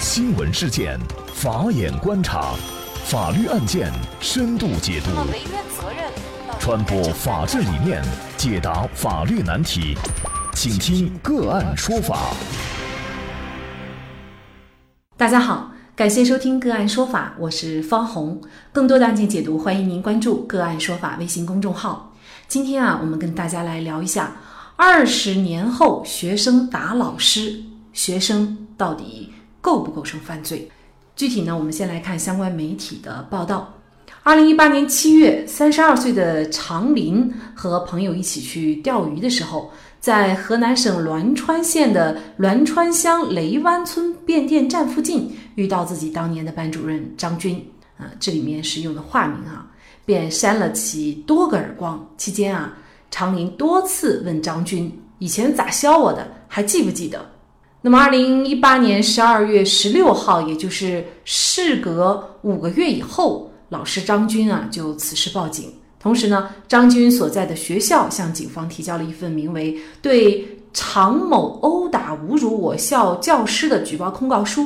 新闻事件，法眼观察，法律案件深度解读，责任传播法治理念，解答法律难题，请听个案说法。大家好，感谢收听个案说法，我是方红。更多的案件解读，欢迎您关注个案说法微信公众号。今天啊，我们跟大家来聊一下，二十年后学生打老师，学生到底构不构成犯罪？具体呢，我们先来看相关媒体的报道。二零一八年七月，三十二岁的常林和朋友一起去钓鱼的时候，在河南省栾川县的栾川乡雷湾村变电站附近，遇到自己当年的班主任张军。啊，这里面是用的化名啊，便扇了其多个耳光。期间啊，常林多次问张军：“以前咋削我的？还记不记得？”那么，二零一八年十二月十六号，也就是事隔五个月以后，老师张军啊就此事报警。同时呢，张军所在的学校向警方提交了一份名为《对常某殴打侮辱我校教师的举报控告书》。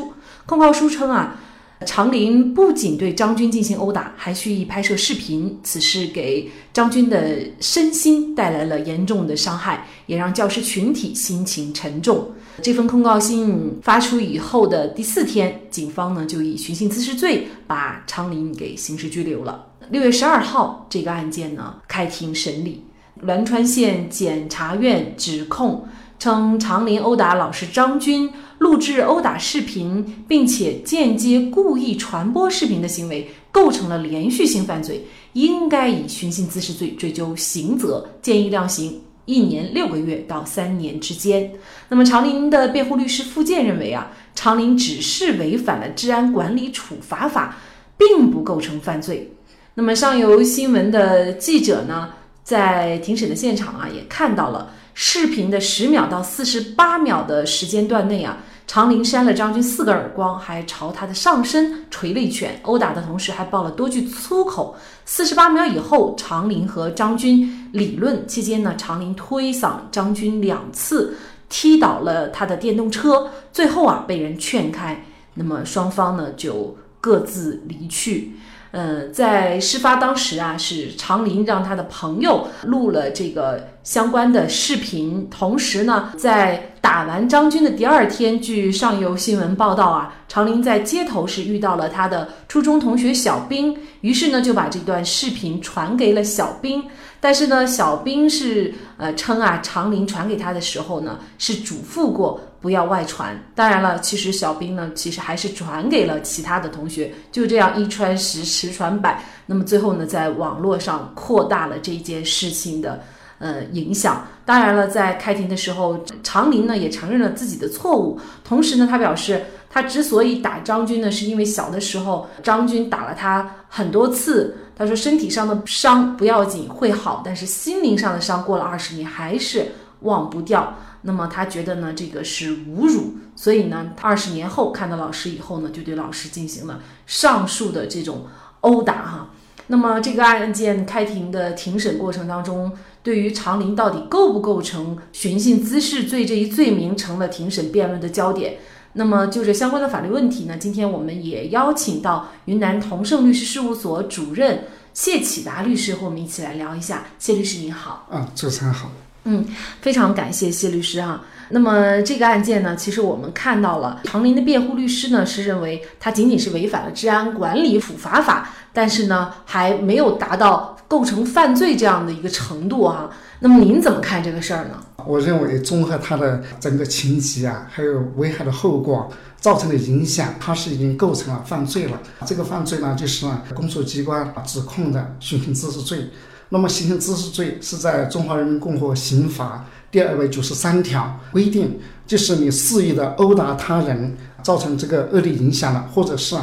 控告书称啊。常林不仅对张军进行殴打，还蓄意拍摄视频。此事给张军的身心带来了严重的伤害，也让教师群体心情沉重。这份控告信发出以后的第四天，警方呢就以寻衅滋事罪把常林给刑事拘留了。六月十二号，这个案件呢开庭审理，栾川县检察院指控。称常林殴打老师张军，录制殴打视频，并且间接故意传播视频的行为，构成了连续性犯罪，应该以寻衅滋事罪追究刑责，建议量刑一年六个月到三年之间。那么，常林的辩护律师付健认为啊，常林只是违反了治安管理处罚法，并不构成犯罪。那么，上游新闻的记者呢，在庭审的现场啊，也看到了。视频的十秒到四十八秒的时间段内啊，常林扇了张军四个耳光，还朝他的上身捶了一拳，殴打的同时还爆了多句粗口。四十八秒以后，常林和张军理论期间呢，常林推搡张军两次，踢倒了他的电动车，最后啊被人劝开，那么双方呢就各自离去。呃，在事发当时啊，是常林让他的朋友录了这个相关的视频。同时呢，在打完张军的第二天，据上游新闻报道啊，常林在街头是遇到了他的初中同学小兵，于是呢就把这段视频传给了小兵。但是呢，小兵是呃称啊，常林传给他的时候呢，是嘱咐过。不要外传。当然了，其实小兵呢，其实还是转给了其他的同学，就这样一传十，十传百。那么最后呢，在网络上扩大了这件事情的呃影响。当然了，在开庭的时候，常林呢也承认了自己的错误。同时呢，他表示，他之所以打张军呢，是因为小的时候张军打了他很多次。他说，身体上的伤不要紧，会好，但是心灵上的伤过了二十年还是忘不掉。那么他觉得呢，这个是侮辱，所以呢，二十年后看到老师以后呢，就对老师进行了上述的这种殴打哈。那么这个案件开庭的庭审过程当中，对于常林到底构不构成寻衅滋事罪这一罪名，成了庭审辩论的焦点。那么就这相关的法律问题呢，今天我们也邀请到云南同盛律师事务所主任谢启达律师和我们一起来聊一下。谢律师您好。啊，主持人好。嗯，非常感谢谢律师哈。那么这个案件呢，其实我们看到了常林的辩护律师呢是认为他仅仅是违反了治安管理处罚法，但是呢还没有达到构成犯罪这样的一个程度啊。那么您怎么看这个事儿呢？我认为综合他的整个情节啊，还有危害的后果造成的影响，他是已经构成了犯罪了。这个犯罪呢，就是呢公诉机关指控的寻衅滋事罪。那么，行刑滋事罪是在《中华人民共和国刑法》第二百九十三条规定，就是你肆意的殴打他人，造成这个恶劣影响了，或者是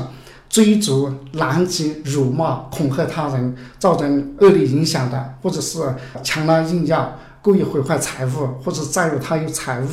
追逐、拦截、辱骂、恐吓他人，造成恶劣影响的，或者是强拉硬要。故意毁坏财物，或者占有他有财物，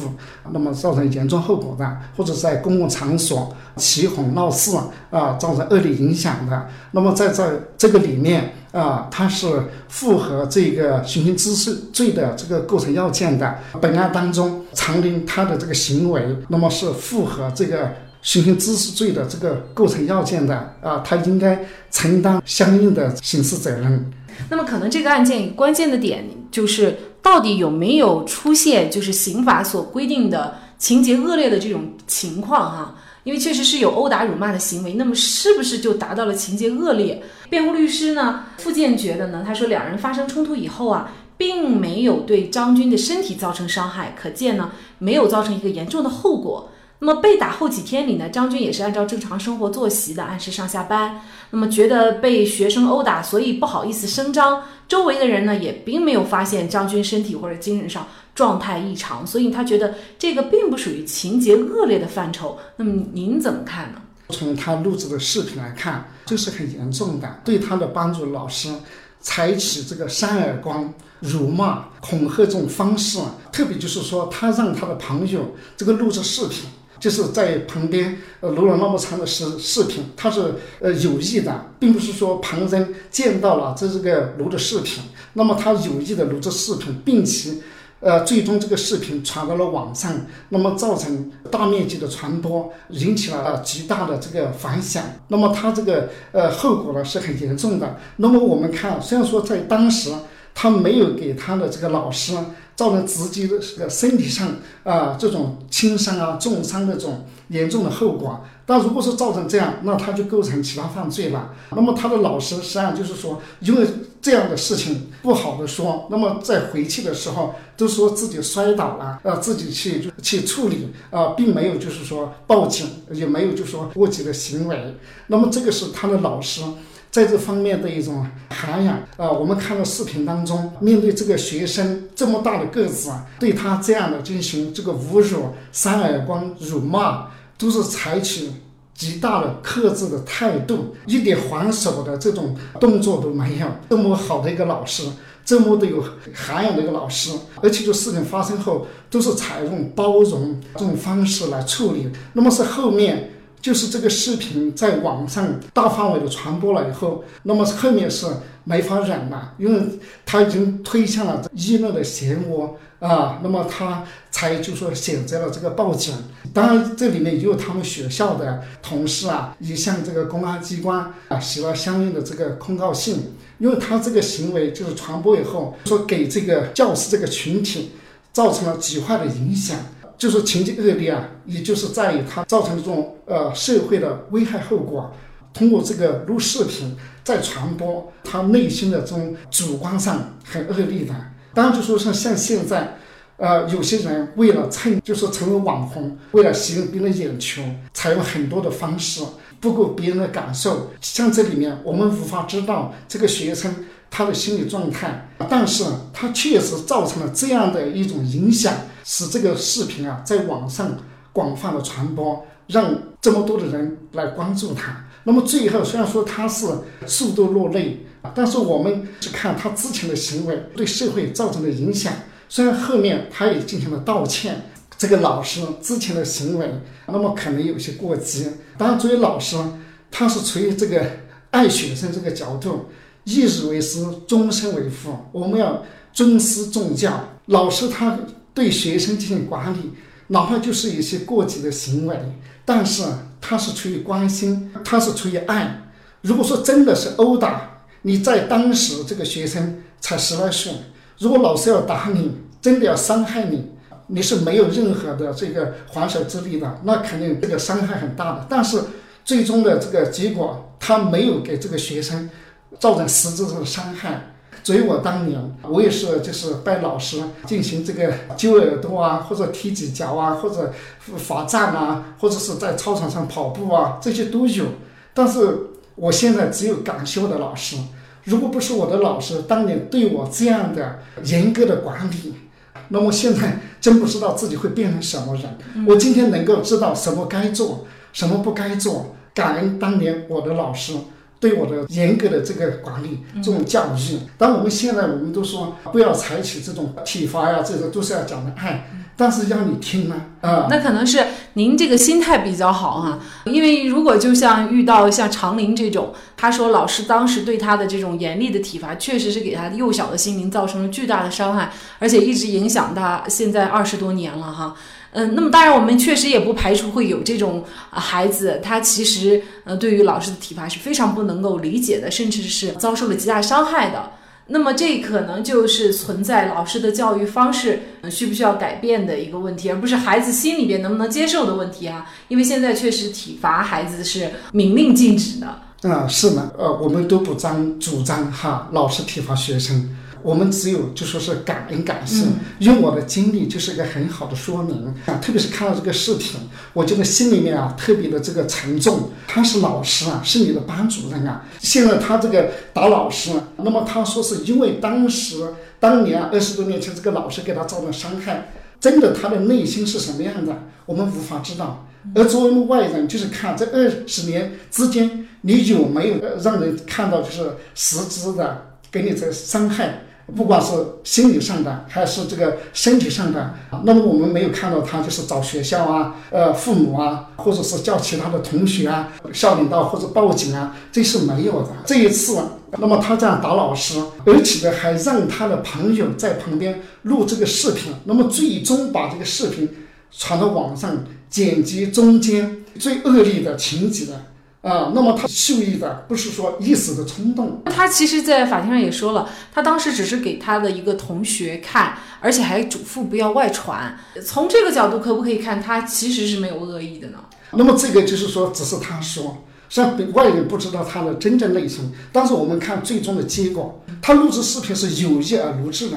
那么造成严重后果的，或者在公共场所起哄闹事啊，造成恶劣影响的，那么在这这个里面啊，它是符合这个寻衅滋事罪的这个构成要件的。本案当中，常林他的这个行为，那么是符合这个寻衅滋事罪的这个构成要件的啊，他应该承担相应的刑事责任。那么，可能这个案件关键的点就是到底有没有出现就是刑法所规定的情节恶劣的这种情况哈？因为确实是有殴打辱骂的行为，那么是不是就达到了情节恶劣？辩护律师呢，傅建觉得呢，他说两人发生冲突以后啊，并没有对张军的身体造成伤害，可见呢，没有造成一个严重的后果。那么被打后几天里呢，张军也是按照正常生活作息的，按时上下班。那么觉得被学生殴打，所以不好意思声张。周围的人呢，也并没有发现张军身体或者精神上状态异常，所以他觉得这个并不属于情节恶劣的范畴。那么您怎么看呢？从他录制的视频来看，这是很严重的，对他的班主任老师采取这个扇耳光、辱骂、恐吓这种方式，特别就是说，他让他的朋友这个录制视频。就是在旁边呃录了那么长的视视频，他是呃有意的，并不是说旁人见到了这是个录的视频，那么他有意的录制视频，并且呃最终这个视频传到了网上，那么造成大面积的传播，引起了极大的这个反响，那么他这个呃后果呢是很严重的。那么我们看，虽然说在当时他没有给他的这个老师。造成直接的这个身体上啊这种轻伤啊重伤的这种严重的后果，但如果是造成这样，那他就构成其他犯罪了。那么他的老师实际上就是说，因为这样的事情不好的说，那么在回去的时候都说自己摔倒了，啊自己去去处理啊，并没有就是说报警，也没有就说过激的行为。那么这个是他的老师。在这方面的一种涵养啊，我们看到视频当中，面对这个学生这么大的个子，对他这样的进行这个侮辱、扇耳光、辱骂，都是采取极大的克制的态度，一点还手的这种动作都没有。这么好的一个老师，这么的有涵养的一个老师，而且就事情发生后，都是采用包容这种方式来处理。那么是后面。就是这个视频在网上大范围的传播了以后，那么后面是没法忍了，因为他已经推向了议论的漩涡啊，那么他才就说选择了这个报警。当然，这里面也有他们学校的同事啊，也向这个公安机关啊写了相应的这个控告信，因为他这个行为就是传播以后，说给这个教师这个群体造成了极坏的影响。就是情节恶劣啊，也就是在于它造成这种呃社会的危害后果。通过这个录视频再传播，他内心的这种主观上很恶劣的。当然，就说像像现在，呃，有些人为了蹭，就是成为网红，为了吸引别人眼球，采用很多的方式，不顾别人的感受。像这里面，我们无法知道这个学生他的心理状态，但是他确实造成了这样的一种影响。使这个视频啊在网上广泛的传播，让这么多的人来关注他。那么最后，虽然说他是数度落泪啊，但是我们是看他之前的行为对社会造成的影响。虽然后面他也进行了道歉，这个老师之前的行为，那么可能有些过激。当然，作为老师，他是出于这个爱学生这个角度，一日为师，终身为父，我们要尊师重教。老师他。对学生进行管理，哪怕就是一些过激的行为，但是他是出于关心，他是出于爱。如果说真的是殴打，你在当时这个学生才十来岁，如果老师要打你，真的要伤害你，你是没有任何的这个还手之力的，那肯定这个伤害很大的。但是最终的这个结果，他没有给这个学生造成实质上的伤害。所以我当年，我也是就是拜老师进行这个揪耳朵啊，或者踢几脚啊，或者罚站啊，或者是在操场上跑步啊，这些都有。但是我现在只有感谢我的老师，如果不是我的老师当年对我这样的严格的管理，那么现在真不知道自己会变成什么人。我今天能够知道什么该做，什么不该做，感恩当年我的老师。对我的严格的这个管理，这种教育，当我们现在我们都说不要采取这种体罚呀，这个都是要讲的爱，但是让你听呢，啊，那可能是您这个心态比较好哈，因为如果就像遇到像长林这种，他说老师当时对他的这种严厉的体罚，确实是给他幼小的心灵造成了巨大的伤害，而且一直影响他现在二十多年了哈。嗯，那么当然，我们确实也不排除会有这种孩子，他其实呃对于老师的体罚是非常不能够理解的，甚至是遭受了极大伤害的。那么这可能就是存在老师的教育方式需不需要改变的一个问题，而不是孩子心里边能不能接受的问题啊。因为现在确实体罚孩子是明令禁止的。嗯，是呢，呃，我们都不张主张哈，老师体罚学生。我们只有就说是感恩感谢，用我的经历就是一个很好的说明啊。特别是看到这个视频，我觉得心里面啊特别的这个沉重。他是老师啊，是你的班主任啊。现在他这个打老师，那么他说是因为当时当年二十多年前这个老师给他造成伤害，真的他的内心是什么样的，我们无法知道。而作为外人，就是看这二十年之间，你有没有让人看到就是实质的给你这伤害。不管是心理上的还是这个身体上的，那么我们没有看到他就是找学校啊、呃父母啊，或者是叫其他的同学啊、校领导或者报警啊，这是没有的。这一次，那么他这样打老师，而且呢还让他的朋友在旁边录这个视频，那么最终把这个视频传到网上，剪辑中间最恶劣的情节的。啊，那么他蓄意的不是说一时的冲动。他其实，在法庭上也说了，他当时只是给他的一个同学看，而且还嘱咐不要外传。从这个角度，可不可以看他其实是没有恶意的呢？那么这个就是说，只是他说，虽然外人不知道他的真正内情。但是我们看最终的结果，他录制视频是有意而录制的。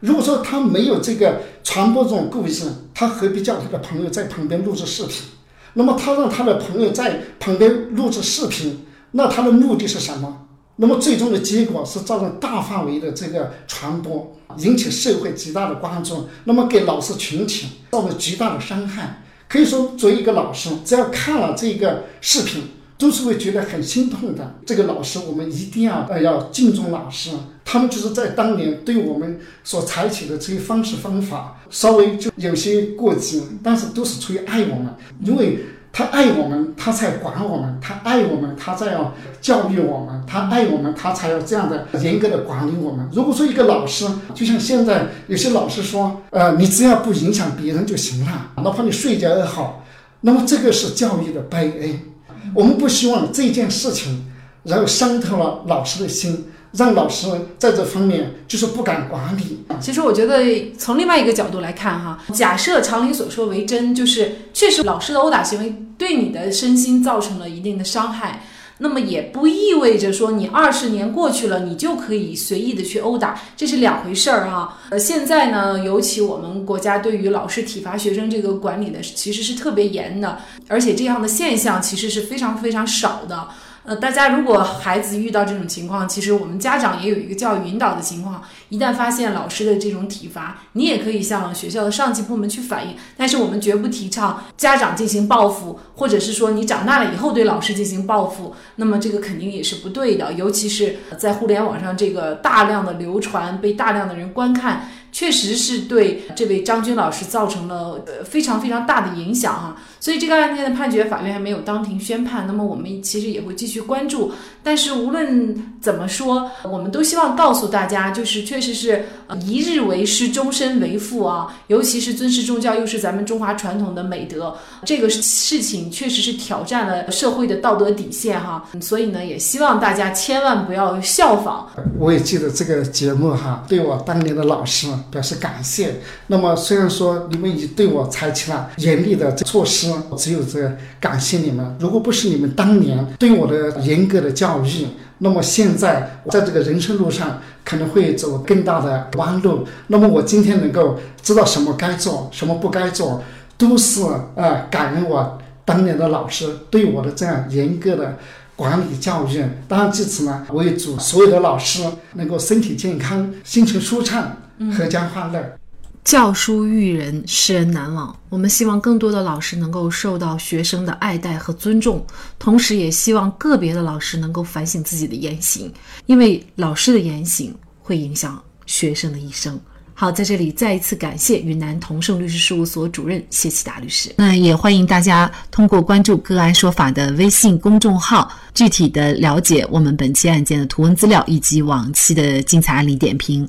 如果说他没有这个传播这种故意，他何必叫他的朋友在旁边录制视频？那么他让他的朋友在旁边录制视频，那他的目的是什么？那么最终的结果是造成大范围的这个传播，引起社会极大的关注，那么给老师群体造成极大的伤害。可以说，作为一个老师，只要看了这个视频。都是会觉得很心痛的。这个老师，我们一定要呃要敬重老师。他们就是在当年对我们所采取的这些方式方法，稍微就有些过激，但是都是出于爱我们，因为他爱我们，他才管我们；他爱我们，他才要教育我们；他爱我们，他才要这样的严格的管理我们。如果说一个老师，就像现在有些老师说，呃，你只要不影响别人就行了，哪怕你睡觉也好，那么这个是教育的悲哀。我们不希望这件事情，然后伤透了老师的心，让老师在这方面就是不敢管理。其实我觉得从另外一个角度来看，哈，假设常理所说为真，就是确实老师的殴打行为对你的身心造成了一定的伤害。那么也不意味着说你二十年过去了，你就可以随意的去殴打，这是两回事儿啊。呃，现在呢，尤其我们国家对于老师体罚学生这个管理的其实是特别严的，而且这样的现象其实是非常非常少的。呃，大家如果孩子遇到这种情况，其实我们家长也有一个教育引导的情况。一旦发现老师的这种体罚，你也可以向学校的上级部门去反映。但是我们绝不提倡家长进行报复，或者是说你长大了以后对老师进行报复。那么这个肯定也是不对的，尤其是在互联网上这个大量的流传，被大量的人观看。确实是对这位张军老师造成了呃非常非常大的影响哈，所以这个案件的判决法院还没有当庭宣判，那么我们其实也会继续关注。但是无论怎么说，我们都希望告诉大家，就是确实是一日为师，终身为父啊，尤其是尊师重教，又是咱们中华传统的美德，这个事情确实是挑战了社会的道德底线哈。所以呢，也希望大家千万不要效仿。我也记得这个节目哈，对我当年的老师。表示感谢。那么虽然说你们已对我采取了严厉的措施，只有这感谢你们。如果不是你们当年对我的严格的教育，那么现在在这个人生路上可能会走更大的弯路。那么我今天能够知道什么该做，什么不该做，都是呃感恩我当年的老师对我的这样严格的管理教育。当然，至此呢，我也祝所有的老师能够身体健康，心情舒畅。阖家欢乐，教书育人，世人难忘。我们希望更多的老师能够受到学生的爱戴和尊重，同时也希望个别的老师能够反省自己的言行，因为老师的言行会影响学生的一生。好，在这里再一次感谢云南同盛律师事务所主任谢启达律师。那也欢迎大家通过关注“个案说法”的微信公众号，具体的了解我们本期案件的图文资料以及往期的精彩案例点评。